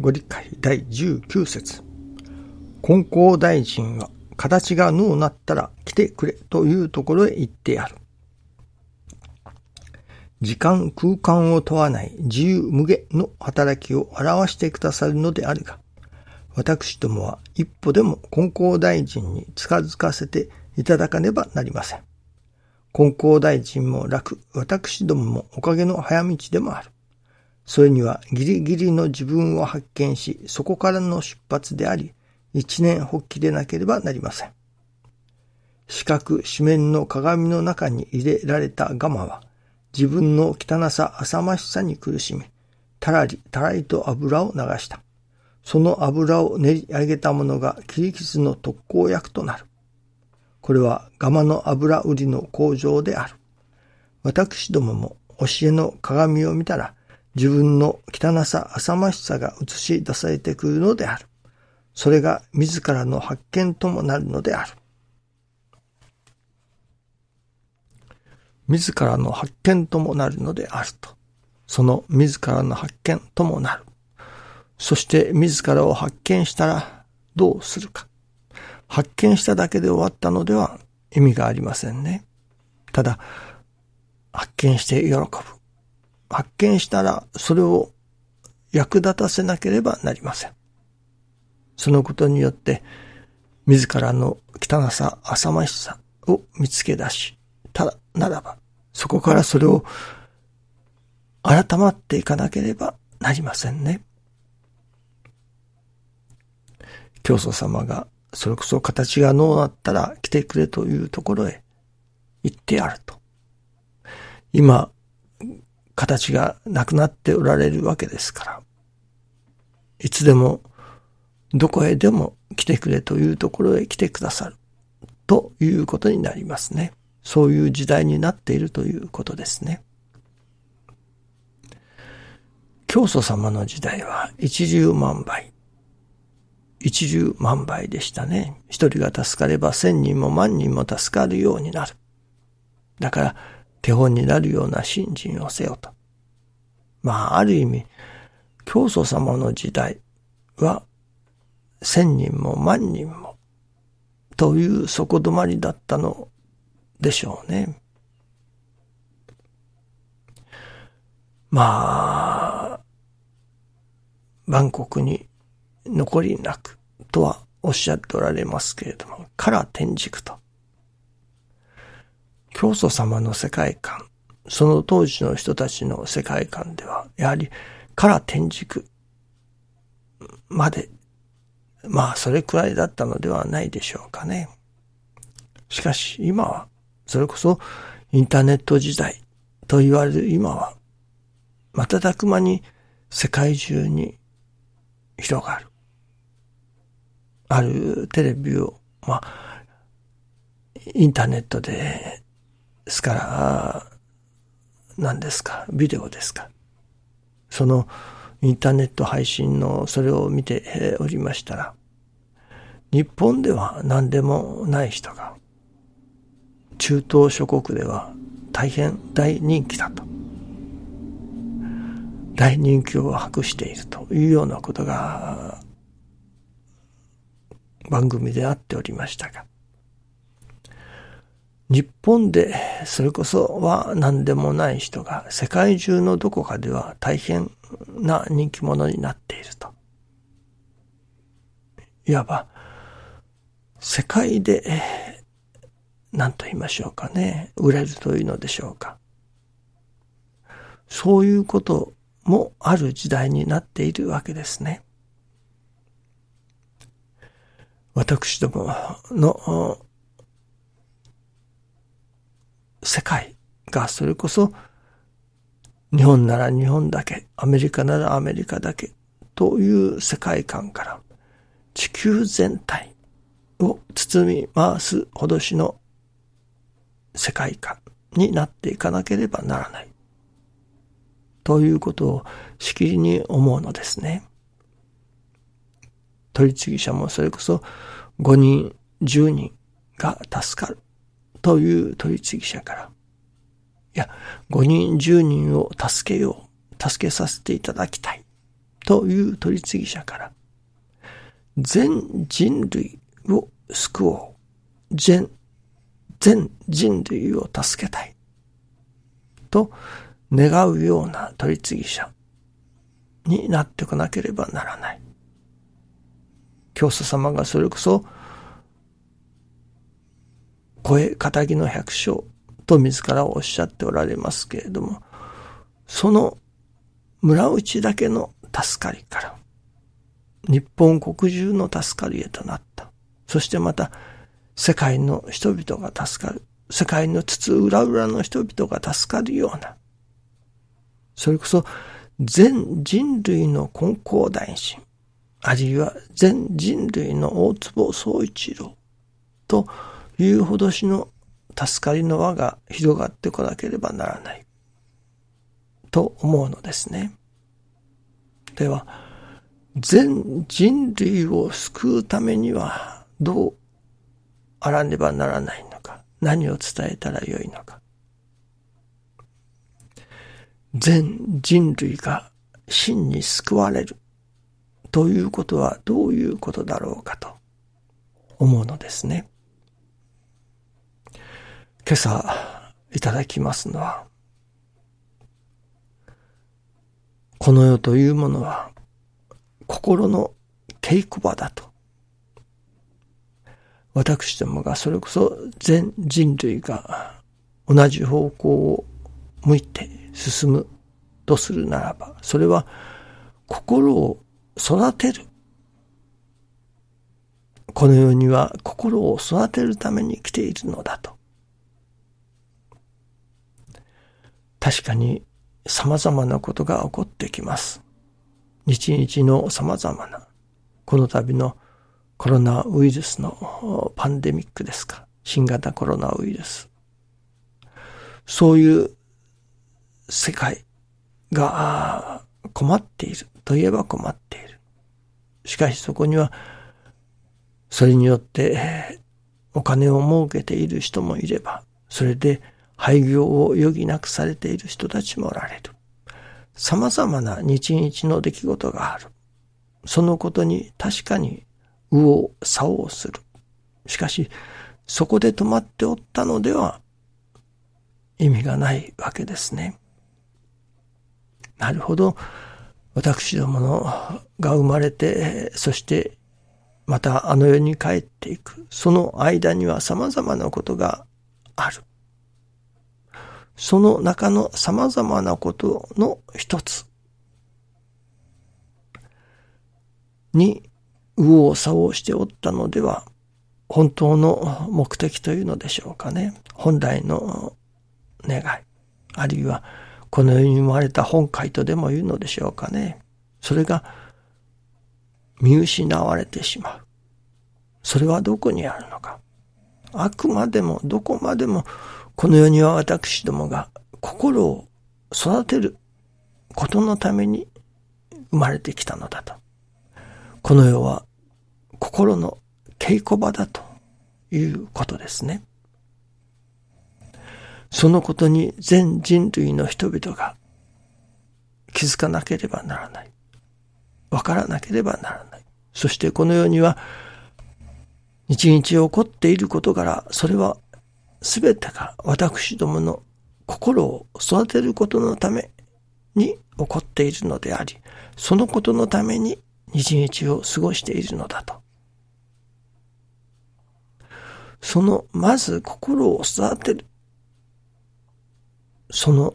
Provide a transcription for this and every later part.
ご理解第19節金光大臣は形がのうなったら来てくれというところへ行ってやる。時間空間を問わない自由無下の働きを表してくださるのであるが、私どもは一歩でも金光大臣に近づかせていただかねばなりません。金光大臣も楽、私どももおかげの早道でもある。それにはギリギリの自分を発見し、そこからの出発であり、一年発起でなければなりません。四角四面の鏡の中に入れられたガマは、自分の汚さ、浅ましさに苦しみ、たらり、たらりと油を流した。その油を練り上げたものが切り傷の特効薬となる。これはガマの油売りの工場である。私どもも教えの鏡を見たら、自分の汚さ、浅ましさが映し出されてくるのである。それが自らの発見ともなるのである。自らの発見ともなるのであると。その自らの発見ともなる。そして自らを発見したらどうするか。発見しただけで終わったのでは意味がありませんね。ただ、発見して喜ぶ。発見したらそれを役立たせなければなりません。そのことによって、自らの汚さ、浅ましさを見つけ出し、ただならば、そこからそれを改まっていかなければなりませんね。教祖様が、それこそ形がのうなったら来てくれというところへ行ってやると。今、形がなくなっておられるわけですから、いつでも、どこへでも来てくれというところへ来てくださる。ということになりますね。そういう時代になっているということですね。教祖様の時代は一十万倍。一十万倍でしたね。一人が助かれば千人も万人も助かるようになる。だから手本になるような信心をせよと。まあ、ある意味、教祖様の時代は千人も万人もという底止まりだったのでしょうね。まあ、バンコクに残りなくとはおっしゃっておられますけれども、から天竺と。教祖様の世界観、その当時の人たちの世界観では、やはりから天竺まで、まあそれくらいだったのではないでしょうかね。しかし今は、それこそインターネット時代と言われる今は、瞬く間に世界中に広がる。あるテレビを、まあ、インターネットで、ですから、何ですか、ビデオですか。そのインターネット配信のそれを見ておりましたら、日本では何でもない人が、中東諸国では大変大人気だと。大人気を博しているというようなことが番組であっておりましたが、日本でそれこそは何でもない人が世界中のどこかでは大変な人気者になっていると。いわば世界で何と言いましょうかね、売れるというのでしょうか。そういうこともある時代になっているわけですね。私どもの世界がそれこそ日本なら日本だけ、アメリカならアメリカだけという世界観から地球全体を包み回すほどしの世界観になっていかなければならない。ということをしきりに思うのですね。取次者もそれこそ5人、10人が助かるという取次者から、いや、5人、10人を助けよう、助けさせていただきたいという取り次ぎ者から、全人類を救おう。全、全人類を助けたい。と願うような取り次ぎ者になってこなければならない。教祖様がそれこそ、声仇の百姓と自らおっしゃっておられますけれども、その村内だけの助かりから、日本国中の助かりへとなった。そしてまた、世界の人々が助かる。世界の筒裏裏の人々が助かるような。それこそ、全人類の根高大臣、あるいは全人類の大坪総一郎というほどしの助かりの輪が広がってこなければならない。と思うのですね。では、全人類を救うためにはどうあらねばならないのか、何を伝えたらよいのか。全人類が真に救われるということはどういうことだろうかと思うのですね。今朝いただきますのは、この世というものは心の稽古場だと。私どもがそれこそ全人類が同じ方向を向いて進むとするならば、それは心を育てる。この世には心を育てるために来ているのだと。確かに様々なことが起こってきます。日々の様々な、この度のコロナウイルスのパンデミックですか。新型コロナウイルス。そういう世界が困っているといえば困っている。しかしそこには、それによってお金を儲けている人もいれば、それで廃業を余儀なくされている人たちもおられる。様々な日々の出来事がある。そのことに確かに右往左往する。しかし、そこで止まっておったのでは意味がないわけですね。なるほど。私どものが生まれて、そしてまたあの世に帰っていく。その間には様々なことがある。その中の様々なことの一つに右往左往しておったのでは、本当の目的というのでしょうかね。本来の願い。あるいは、この世に生まれた本会とでも言うのでしょうかね。それが見失われてしまう。それはどこにあるのか。あくまでもどこまでもこの世には私どもが心を育てることのために生まれてきたのだと。この世は心の稽古場だということですね。そのことに全人類の人々が気づかなければならない。わからなければならない。そしてこの世には日々起こっていることから、それはすべてが私どもの心を育てることのために起こっているのであり、そのことのために日々を過ごしているのだと。その、まず心を育てる。その、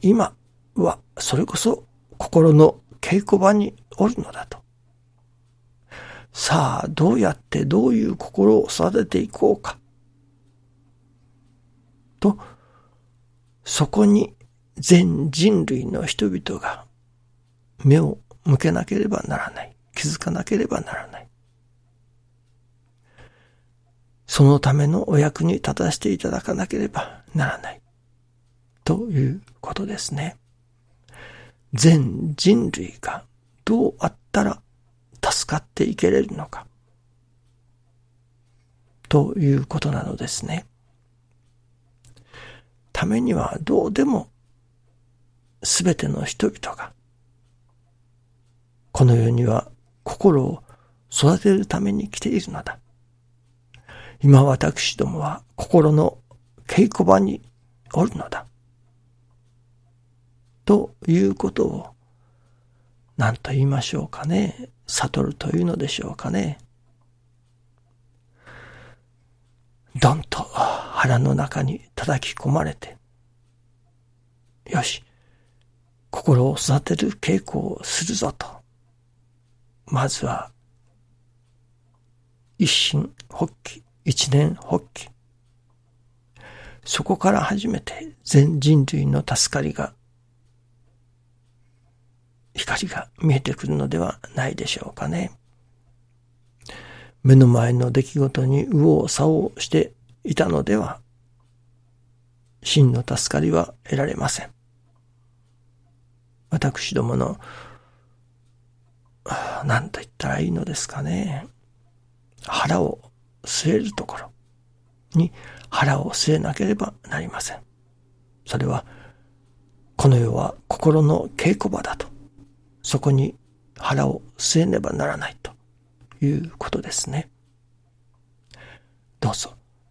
今は、それこそ心の稽古場におるのだと。さあ、どうやってどういう心を育てていこうか。と、そこに全人類の人々が目を向けなければならない。気づかなければならない。そのためのお役に立たせていただかなければならない。ということですね。全人類がどうあったら助かっていけれるのか。ということなのですね。ためにはどうでもすべての人々がこの世には心を育てるために来ているのだ。今私どもは心の稽古場におるのだ。ということを何と言いましょうかね。悟るというのでしょうかね。どんと腹の中に叩き込まれて、よし、心を育てる稽古をするぞと。まずは、一心発起、一年発起。そこから初めて全人類の助かりが、光が見えてくるのではないでしょうかね。目の前の出来事に右往左往していたのでは、真の助かりは得られません。私どもの、何と言ったらいいのですかね。腹を据えるところに腹を据えなければなりません。それは、この世は心の稽古場だと。そこね腹を据えねばならないということですね。どうぞ